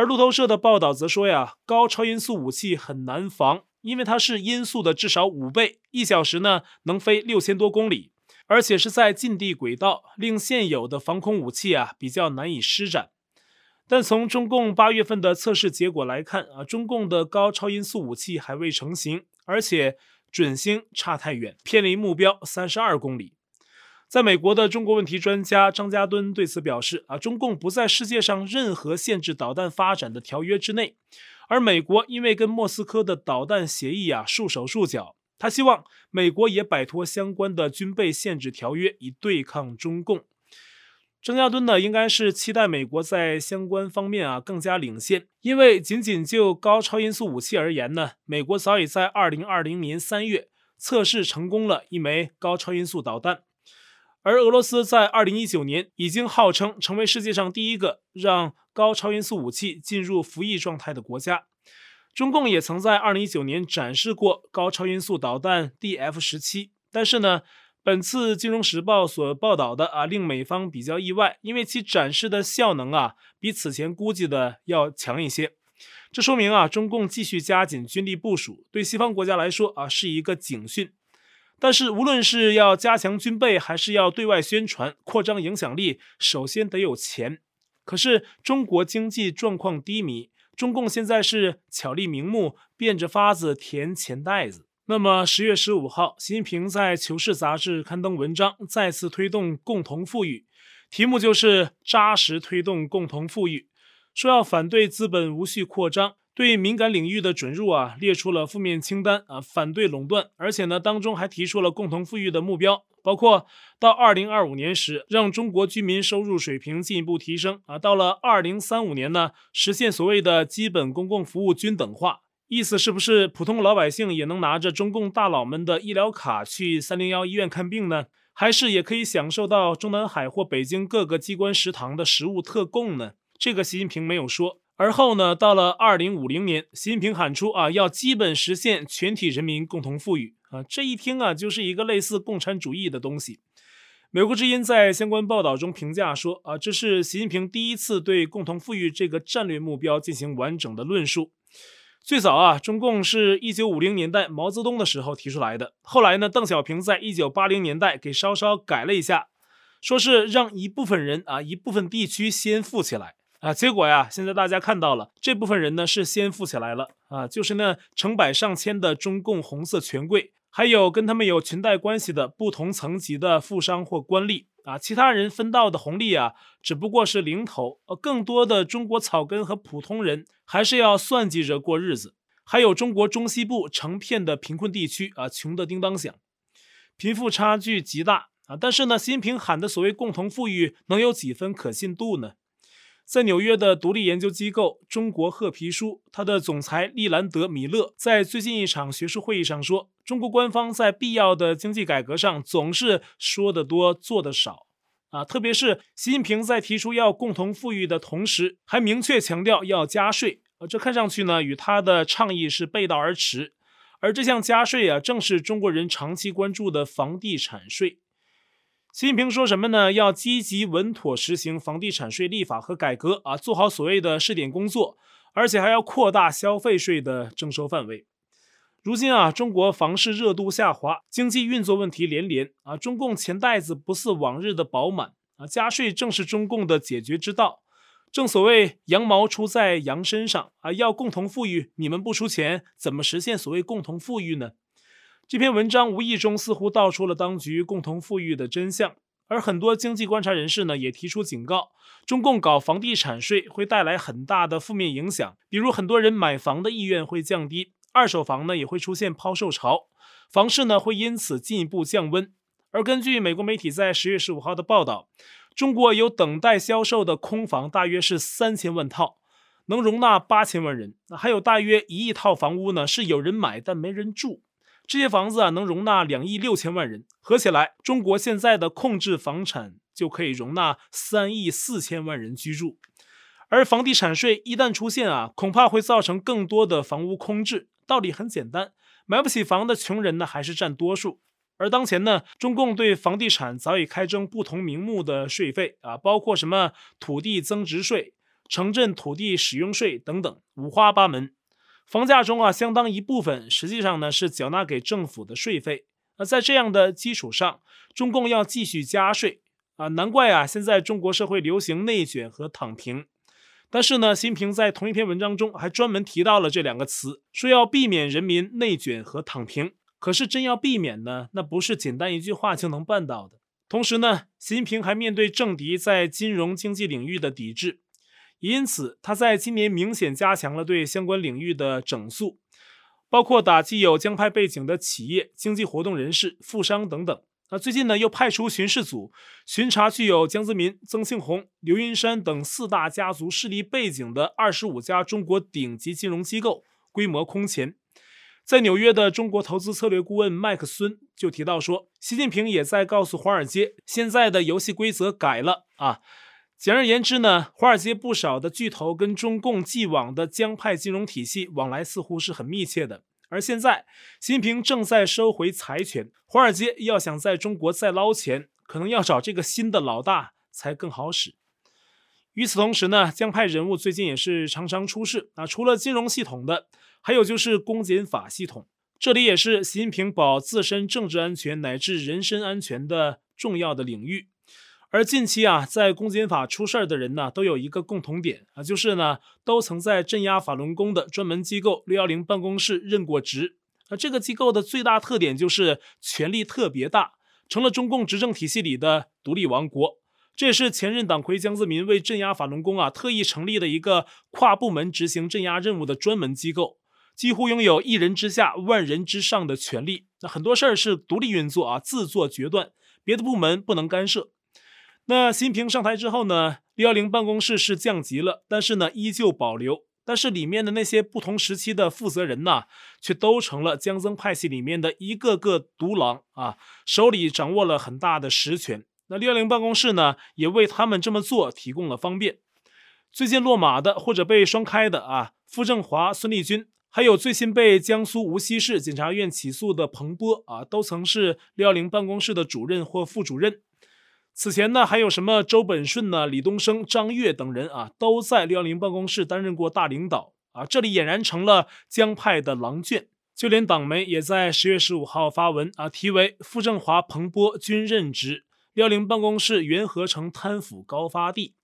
而路透社的报道则说呀，高超音速武器很难防，因为它是音速的至少五倍，一小时呢能飞六千多公里，而且是在近地轨道，令现有的防空武器啊比较难以施展。但从中共八月份的测试结果来看啊，中共的高超音速武器还未成型，而且准星差太远，偏离目标三十二公里。在美国的中国问题专家张家敦对此表示：“啊，中共不在世界上任何限制导弹发展的条约之内，而美国因为跟莫斯科的导弹协议啊束手束脚，他希望美国也摆脱相关的军备限制条约，以对抗中共。”张家敦呢，应该是期待美国在相关方面啊更加领先，因为仅仅就高超音速武器而言呢，美国早已在二零二零年三月测试成功了一枚高超音速导弹。而俄罗斯在二零一九年已经号称成为世界上第一个让高超音速武器进入服役状态的国家。中共也曾在二零一九年展示过高超音速导弹 DF 十七，但是呢，本次《金融时报》所报道的啊，令美方比较意外，因为其展示的效能啊，比此前估计的要强一些。这说明啊，中共继续加紧军力部署，对西方国家来说啊，是一个警讯。但是，无论是要加强军备，还是要对外宣传、扩张影响力，首先得有钱。可是，中国经济状况低迷，中共现在是巧立名目，变着法子填钱袋子。那么，十月十五号，习近平在《求是》杂志刊登文章，再次推动共同富裕，题目就是“扎实推动共同富裕”，说要反对资本无序扩张。对敏感领域的准入啊，列出了负面清单啊，反对垄断，而且呢，当中还提出了共同富裕的目标，包括到二零二五年时，让中国居民收入水平进一步提升啊，到了二零三五年呢，实现所谓的基本公共服务均等化。意思是不是普通老百姓也能拿着中共大佬们的医疗卡去三零幺医院看病呢？还是也可以享受到中南海或北京各个机关食堂的食物特供呢？这个习近平没有说。而后呢，到了二零五零年，习近平喊出啊，要基本实现全体人民共同富裕啊，这一听啊，就是一个类似共产主义的东西。美国之音在相关报道中评价说啊，这是习近平第一次对共同富裕这个战略目标进行完整的论述。最早啊，中共是一九五零年代毛泽东的时候提出来的，后来呢，邓小平在一九八零年代给稍稍改了一下，说是让一部分人啊，一部分地区先富起来。啊，结果呀，现在大家看到了，这部分人呢是先富起来了啊，就是那成百上千的中共红色权贵，还有跟他们有裙带关系的不同层级的富商或官吏啊，其他人分到的红利啊，只不过是零头，呃，更多的中国草根和普通人还是要算计着过日子，还有中国中西部成片的贫困地区啊，穷得叮当响，贫富差距极大啊，但是呢，习近平喊的所谓共同富裕，能有几分可信度呢？在纽约的独立研究机构中国褐皮书，他的总裁利兰德·米勒在最近一场学术会议上说，中国官方在必要的经济改革上总是说得多，做得少。啊，特别是习近平在提出要共同富裕的同时，还明确强调要加税。呃，这看上去呢，与他的倡议是背道而驰。而这项加税啊，正是中国人长期关注的房地产税。习近平说什么呢？要积极稳妥实行房地产税立法和改革啊，做好所谓的试点工作，而且还要扩大消费税的征收范围。如今啊，中国房市热度下滑，经济运作问题连连啊，中共钱袋子不似往日的饱满啊，加税正是中共的解决之道。正所谓羊毛出在羊身上啊，要共同富裕，你们不出钱，怎么实现所谓共同富裕呢？这篇文章无意中似乎道出了当局共同富裕的真相，而很多经济观察人士呢也提出警告：中共搞房地产税会带来很大的负面影响，比如很多人买房的意愿会降低，二手房呢也会出现抛售潮，房市呢会因此进一步降温。而根据美国媒体在十月十五号的报道，中国有等待销售的空房大约是三千万套，能容纳八千万人，还有大约一亿套房屋呢是有人买但没人住。这些房子啊，能容纳两亿六千万人，合起来，中国现在的控制房产就可以容纳三亿四千万人居住。而房地产税一旦出现啊，恐怕会造成更多的房屋空置。道理很简单，买不起房的穷人呢，还是占多数。而当前呢，中共对房地产早已开征不同名目的税费啊，包括什么土地增值税、城镇土地使用税等等，五花八门。房价中啊，相当一部分实际上呢是缴纳给政府的税费。那在这样的基础上，中共要继续加税啊，难怪啊，现在中国社会流行内卷和躺平。但是呢，习近平在同一篇文章中还专门提到了这两个词，说要避免人民内卷和躺平。可是真要避免呢，那不是简单一句话就能办到的。同时呢，习近平还面对政敌在金融经济领域的抵制。因此，他在今年明显加强了对相关领域的整肃，包括打击有江派背景的企业、经济活动人士、富商等等。那最近呢，又派出巡视组巡查具有江泽民、曾庆红、刘云山等四大家族势力背景的二十五家中国顶级金融机构，规模空前。在纽约的中国投资策略顾问麦克孙就提到说，习近平也在告诉华尔街，现在的游戏规则改了啊。简而言之呢，华尔街不少的巨头跟中共既往的江派金融体系往来似乎是很密切的。而现在，习近平正在收回财权，华尔街要想在中国再捞钱，可能要找这个新的老大才更好使。与此同时呢，江派人物最近也是常常出事啊，除了金融系统的，还有就是公检法系统，这里也是习近平保自身政治安全乃至人身安全的重要的领域。而近期啊，在公检法出事儿的人呢，都有一个共同点啊，就是呢，都曾在镇压法轮功的专门机构六幺零办公室任过职。那这个机构的最大特点就是权力特别大，成了中共执政体系里的独立王国。这也是前任党魁江泽民为镇压法轮功啊，特意成立的一个跨部门执行镇压任务的专门机构，几乎拥有一人之下、万人之上的权力。那很多事儿是独立运作啊，自作决断，别的部门不能干涉。那新平上台之后呢，六幺零办公室是降级了，但是呢依旧保留。但是里面的那些不同时期的负责人呐，却都成了江曾派系里面的一个个独狼啊，手里掌握了很大的实权。那六幺零办公室呢，也为他们这么做提供了方便。最近落马的或者被双开的啊，傅政华、孙立军，还有最新被江苏无锡市检察院起诉的彭波啊，都曾是六幺零办公室的主任或副主任。此前呢，还有什么周本顺呢、李东生、张悦等人啊，都在六幺零办公室担任过大领导啊。这里俨然成了江派的狼圈，就连党媒也在十月十五号发文啊，题为“傅政华、彭波均任职，六幺零办公室缘何成贪腐高发地”。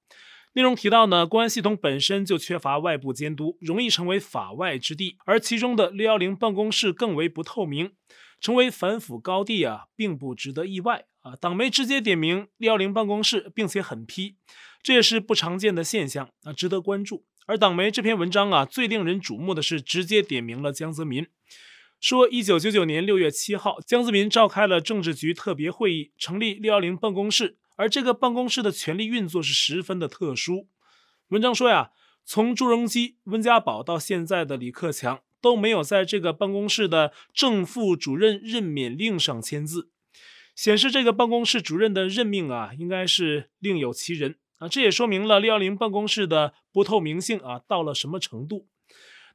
内容提到呢，公安系统本身就缺乏外部监督，容易成为法外之地，而其中的六幺零办公室更为不透明，成为反腐高地啊，并不值得意外。啊，党媒直接点名六幺零办公室，并且狠批，这也是不常见的现象啊，值得关注。而党媒这篇文章啊，最令人瞩目的是直接点名了江泽民，说一九九九年六月七号，江泽民召开了政治局特别会议，成立六幺零办公室，而这个办公室的权力运作是十分的特殊。文章说呀，从朱镕基、温家宝到现在的李克强，都没有在这个办公室的正副主任任免令上签字。显示这个办公室主任的任命啊，应该是另有其人啊。这也说明了六幺零办公室的不透明性啊，到了什么程度。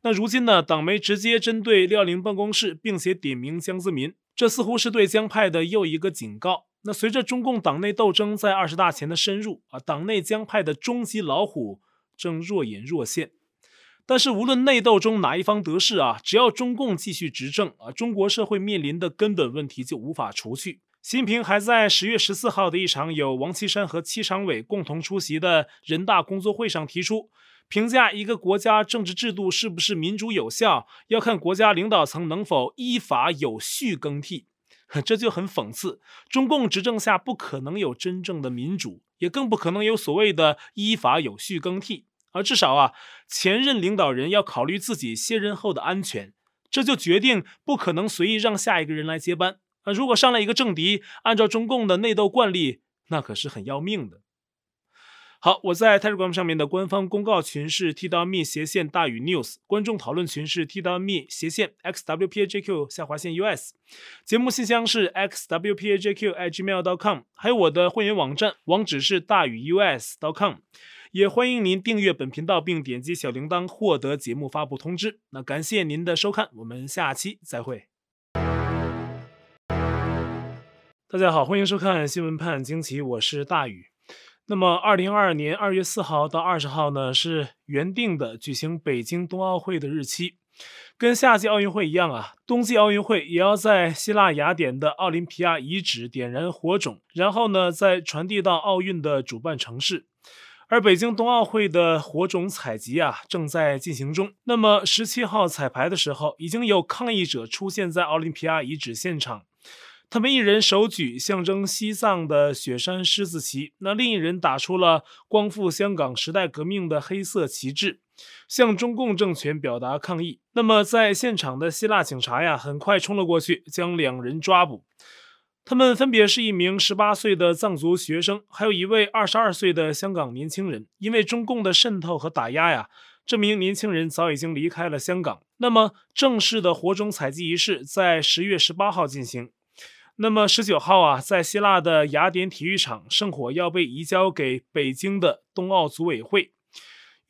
那如今呢，党媒直接针对六幺零办公室，并且点名江泽民，这似乎是对江派的又一个警告。那随着中共党内斗争在二十大前的深入啊，党内江派的终极老虎正若隐若现。但是无论内斗中哪一方得势啊，只要中共继续执政啊，中国社会面临的根本问题就无法除去。习近平还在十月十四号的一场有王岐山和七常委共同出席的人大工作会上提出，评价一个国家政治制度是不是民主有效，要看国家领导层能否依法有序更替。这就很讽刺，中共执政下不可能有真正的民主，也更不可能有所谓的依法有序更替。而至少啊，前任领导人要考虑自己卸任后的安全，这就决定不可能随意让下一个人来接班。啊，如果上来一个政敌，按照中共的内斗惯例，那可是很要命的。好，我在 Telegram 上面的官方公告群是 T W Me 斜线大于 news，观众讨论群是 T W Me 斜线 xwpajq 下划线 us，节目信箱是 xwpajq@gmail.com，还有我的会员网站，网址是大于 U S dot com，也欢迎您订阅本频道并点击小铃铛获得节目发布通知。那感谢您的收看，我们下期再会。大家好，欢迎收看《新闻判惊奇》，我是大宇。那么，二零二二年二月四号到二十号呢，是原定的举行北京冬奥会的日期。跟夏季奥运会一样啊，冬季奥运会也要在希腊雅典的奥林匹亚遗址点燃火种，然后呢，再传递到奥运的主办城市。而北京冬奥会的火种采集啊，正在进行中。那么十七号彩排的时候，已经有抗议者出现在奥林匹亚遗址现场，他们一人手举象征西藏的雪山狮子旗，那另一人打出了光复香港时代革命的黑色旗帜。向中共政权表达抗议。那么，在现场的希腊警察呀，很快冲了过去，将两人抓捕。他们分别是一名十八岁的藏族学生，还有一位二十二岁的香港年轻人。因为中共的渗透和打压呀，这名年轻人早已经离开了香港。那么，正式的火种采集仪式在十月十八号进行。那么十九号啊，在希腊的雅典体育场，圣火要被移交给北京的冬奥组委会。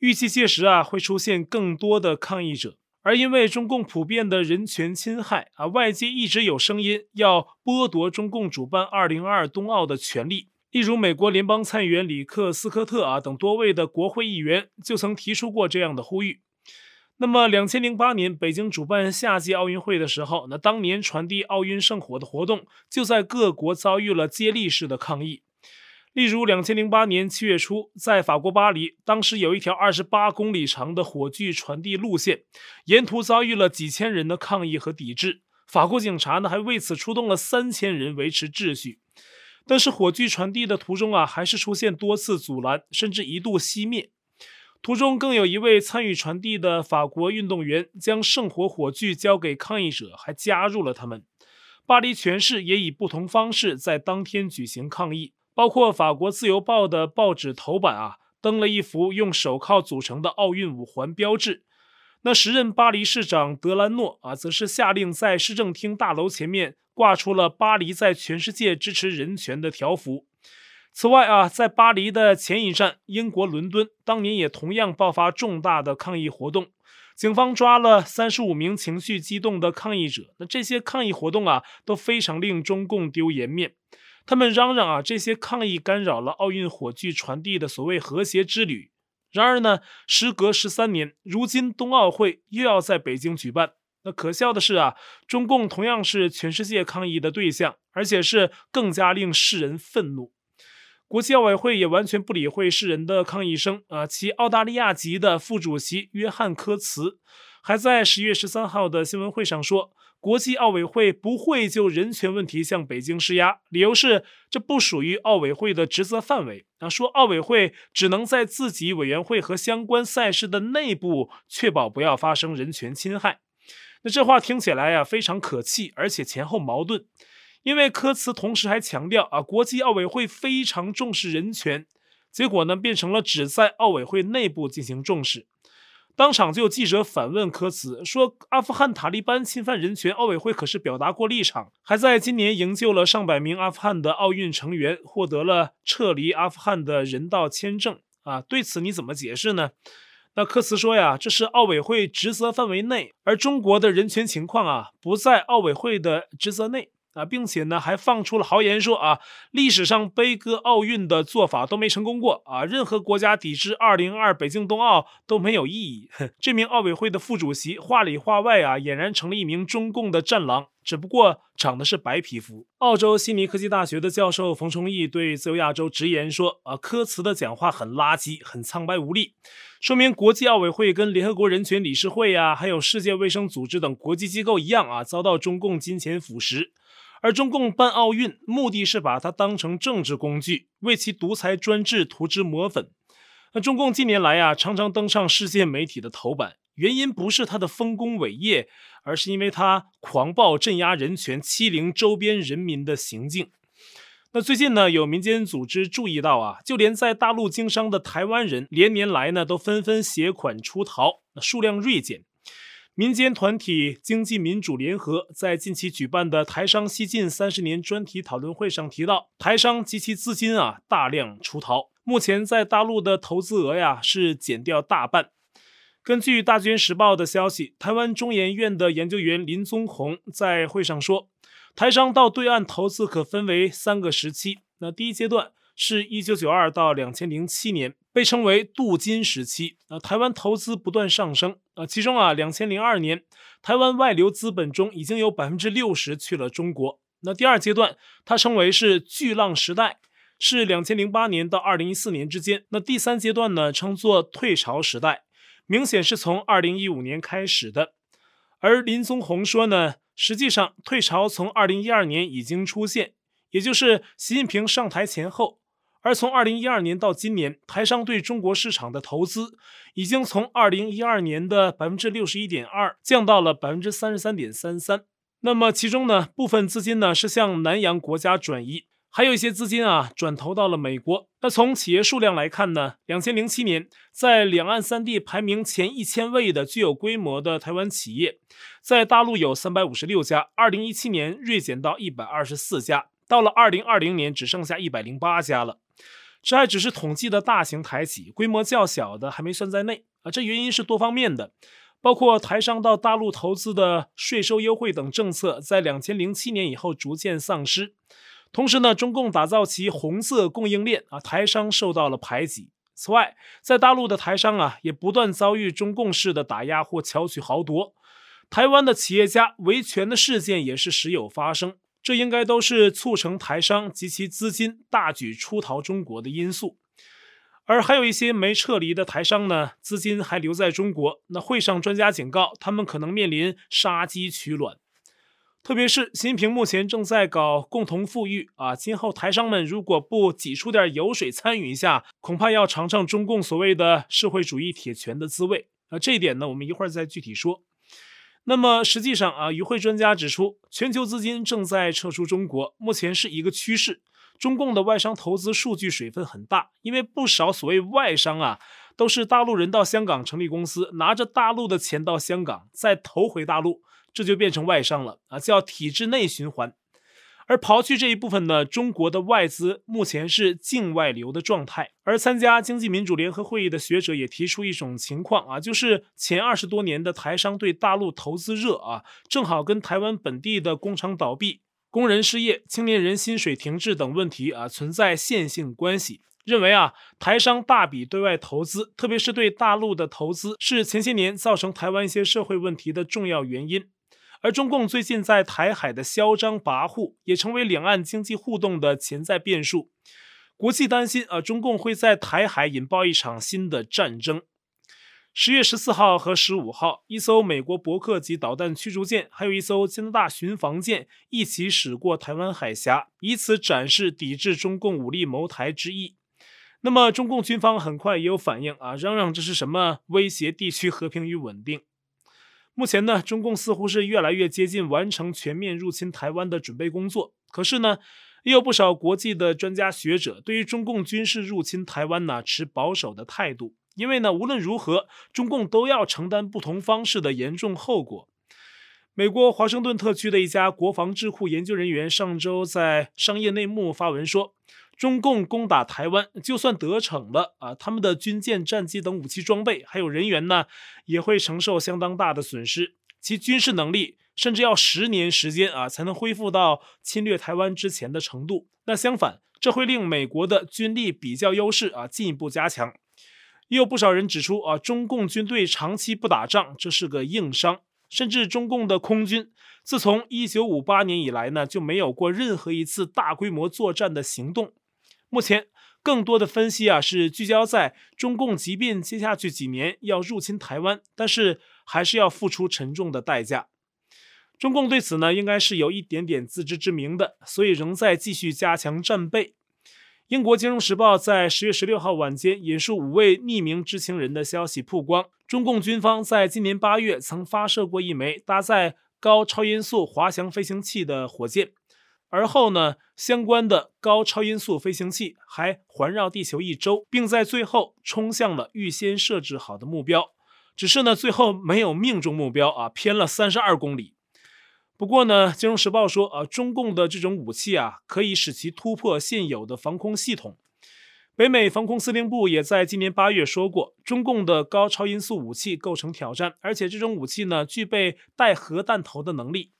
预计届时啊，会出现更多的抗议者，而因为中共普遍的人权侵害啊，外界一直有声音要剥夺中共主办2022冬奥的权利。例如，美国联邦参议员里克斯科特啊等多位的国会议员就曾提出过这样的呼吁。那么，两千零八年北京主办夏季奥运会的时候，那当年传递奥运圣火的活动就在各国遭遇了接力式的抗议。例如，两千零八年七月初，在法国巴黎，当时有一条二十八公里长的火炬传递路线，沿途遭遇了几千人的抗议和抵制。法国警察呢，还为此出动了三千人维持秩序。但是，火炬传递的途中啊，还是出现多次阻拦，甚至一度熄灭。途中更有一位参与传递的法国运动员，将圣火火炬交给抗议者，还加入了他们。巴黎全市也以不同方式在当天举行抗议。包括法国《自由报》的报纸头版啊，登了一幅用手铐组成的奥运五环标志。那时任巴黎市长德兰诺啊，则是下令在市政厅大楼前面挂出了“巴黎在全世界支持人权”的条幅。此外啊，在巴黎的前一站英国伦敦，当年也同样爆发重大的抗议活动，警方抓了三十五名情绪激动的抗议者。那这些抗议活动啊，都非常令中共丢颜面。他们嚷嚷啊，这些抗议干扰了奥运火炬传递的所谓和谐之旅。然而呢，时隔十三年，如今冬奥会又要在北京举办。那可笑的是啊，中共同样是全世界抗议的对象，而且是更加令世人愤怒。国际奥委会也完全不理会世人的抗议声啊，其澳大利亚籍的副主席约翰科茨还在十月十三号的新闻会上说。国际奥委会不会就人权问题向北京施压，理由是这不属于奥委会的职责范围。啊，说奥委会只能在自己委员会和相关赛事的内部确保不要发生人权侵害。那这话听起来呀非常可气，而且前后矛盾。因为科茨同时还强调啊，国际奥委会非常重视人权，结果呢变成了只在奥委会内部进行重视。当场就有记者反问科茨说：“阿富汗塔利班侵犯人权，奥委会可是表达过立场，还在今年营救了上百名阿富汗的奥运成员，获得了撤离阿富汗的人道签证啊？对此你怎么解释呢？”那科茨说呀：“这是奥委会职责范围内，而中国的人权情况啊，不在奥委会的职责内。”啊，并且呢，还放出了豪言说啊，历史上悲歌奥运的做法都没成功过啊，任何国家抵制2022北京冬奥都没有意义。这名奥委会的副主席话里话外啊，俨然成了一名中共的战狼，只不过长的是白皮肤。澳洲悉尼科技大学的教授冯崇义对自由亚洲直言说啊，科茨的讲话很垃圾，很苍白无力，说明国际奥委会跟联合国人权理事会呀、啊，还有世界卫生组织等国际机构一样啊，遭到中共金钱腐蚀。而中共办奥运，目的是把它当成政治工具，为其独裁专制涂脂抹粉。那中共近年来啊，常常登上世界媒体的头版，原因不是他的丰功伟业，而是因为他狂暴镇压人权、欺凌周边人民的行径。那最近呢，有民间组织注意到啊，就连在大陆经商的台湾人，连年来呢都纷纷携款出逃，数量锐减。民间团体经济民主联合在近期举办的台商西进三十年专题讨论会上提到，台商及其资金啊大量出逃，目前在大陆的投资额呀是减掉大半。根据大军时报的消息，台湾中研院的研究员林宗宏在会上说，台商到对岸投资可分为三个时期。那第一阶段，是一九九二到两千零七年，被称为镀金时期。呃，台湾投资不断上升。呃，其中啊，两千零二年，台湾外流资本中已经有百分之六十去了中国。那第二阶段，它称为是巨浪时代，是两千零八年到二零一四年之间。那第三阶段呢，称作退潮时代，明显是从二零一五年开始的。而林宗宏说呢，实际上退潮从二零一二年已经出现，也就是习近平上台前后。而从二零一二年到今年，台商对中国市场的投资已经从二零一二年的百分之六十一点二降到了百分之三十三点三三。那么其中呢，部分资金呢是向南洋国家转移，还有一些资金啊转投到了美国。那从企业数量来看呢，两千零七年在两岸三地排名前一千位的具有规模的台湾企业，在大陆有三百五十六家，二零一七年锐减到一百二十四家，到了二零二零年只剩下一百零八家了。这还只是统计的大型台企，规模较小的还没算在内啊。这原因是多方面的，包括台商到大陆投资的税收优惠等政策在两千零七年以后逐渐丧失。同时呢，中共打造其红色供应链啊，台商受到了排挤。此外，在大陆的台商啊，也不断遭遇中共式的打压或巧取豪夺。台湾的企业家维权的事件也是时有发生。这应该都是促成台商及其资金大举出逃中国的因素，而还有一些没撤离的台商呢，资金还留在中国。那会上专家警告，他们可能面临杀鸡取卵。特别是习近平目前正在搞共同富裕啊，今后台商们如果不挤出点油水参与一下，恐怕要尝尝中共所谓的社会主义铁拳的滋味。啊，这一点呢，我们一会儿再具体说。那么实际上啊，与会专家指出，全球资金正在撤出中国，目前是一个趋势。中共的外商投资数据水分很大，因为不少所谓外商啊，都是大陆人到香港成立公司，拿着大陆的钱到香港，再投回大陆，这就变成外商了啊，叫体制内循环。而刨去这一部分呢，中国的外资目前是境外流的状态。而参加经济民主联合会议的学者也提出一种情况啊，就是前二十多年的台商对大陆投资热啊，正好跟台湾本地的工厂倒闭、工人失业、青年人薪水停滞等问题啊存在线性关系。认为啊，台商大笔对外投资，特别是对大陆的投资，是前些年造成台湾一些社会问题的重要原因。而中共最近在台海的嚣张跋扈，也成为两岸经济互动的潜在变数。国际担心啊，中共会在台海引爆一场新的战争。十月十四号和十五号，一艘美国伯克级导弹驱逐舰，还有一艘加拿大巡防舰一起驶过台湾海峡，以此展示抵制中共武力谋台之意。那么，中共军方很快也有反应啊，嚷嚷这是什么威胁地区和平与稳定。目前呢，中共似乎是越来越接近完成全面入侵台湾的准备工作。可是呢，也有不少国际的专家学者对于中共军事入侵台湾呢持保守的态度，因为呢，无论如何，中共都要承担不同方式的严重后果。美国华盛顿特区的一家国防智库研究人员上周在商业内幕发文说。中共攻打台湾，就算得逞了啊，他们的军舰、战机等武器装备还有人员呢，也会承受相当大的损失。其军事能力甚至要十年时间啊，才能恢复到侵略台湾之前的程度。那相反，这会令美国的军力比较优势啊进一步加强。也有不少人指出啊，中共军队长期不打仗，这是个硬伤。甚至中共的空军自从一九五八年以来呢，就没有过任何一次大规模作战的行动。目前更多的分析啊，是聚焦在中共，即便接下去几年要入侵台湾，但是还是要付出沉重的代价。中共对此呢，应该是有一点点自知之明的，所以仍在继续加强战备。英国金融时报在十月十六号晚间引述五位匿名知情人的消息曝光，中共军方在今年八月曾发射过一枚搭载高超音速滑翔飞行器的火箭。而后呢，相关的高超音速飞行器还环绕地球一周，并在最后冲向了预先设置好的目标。只是呢，最后没有命中目标啊，偏了三十二公里。不过呢，《金融时报》说啊，中共的这种武器啊，可以使其突破现有的防空系统。北美防空司令部也在今年八月说过，中共的高超音速武器构成挑战，而且这种武器呢，具备带核弹头的能力。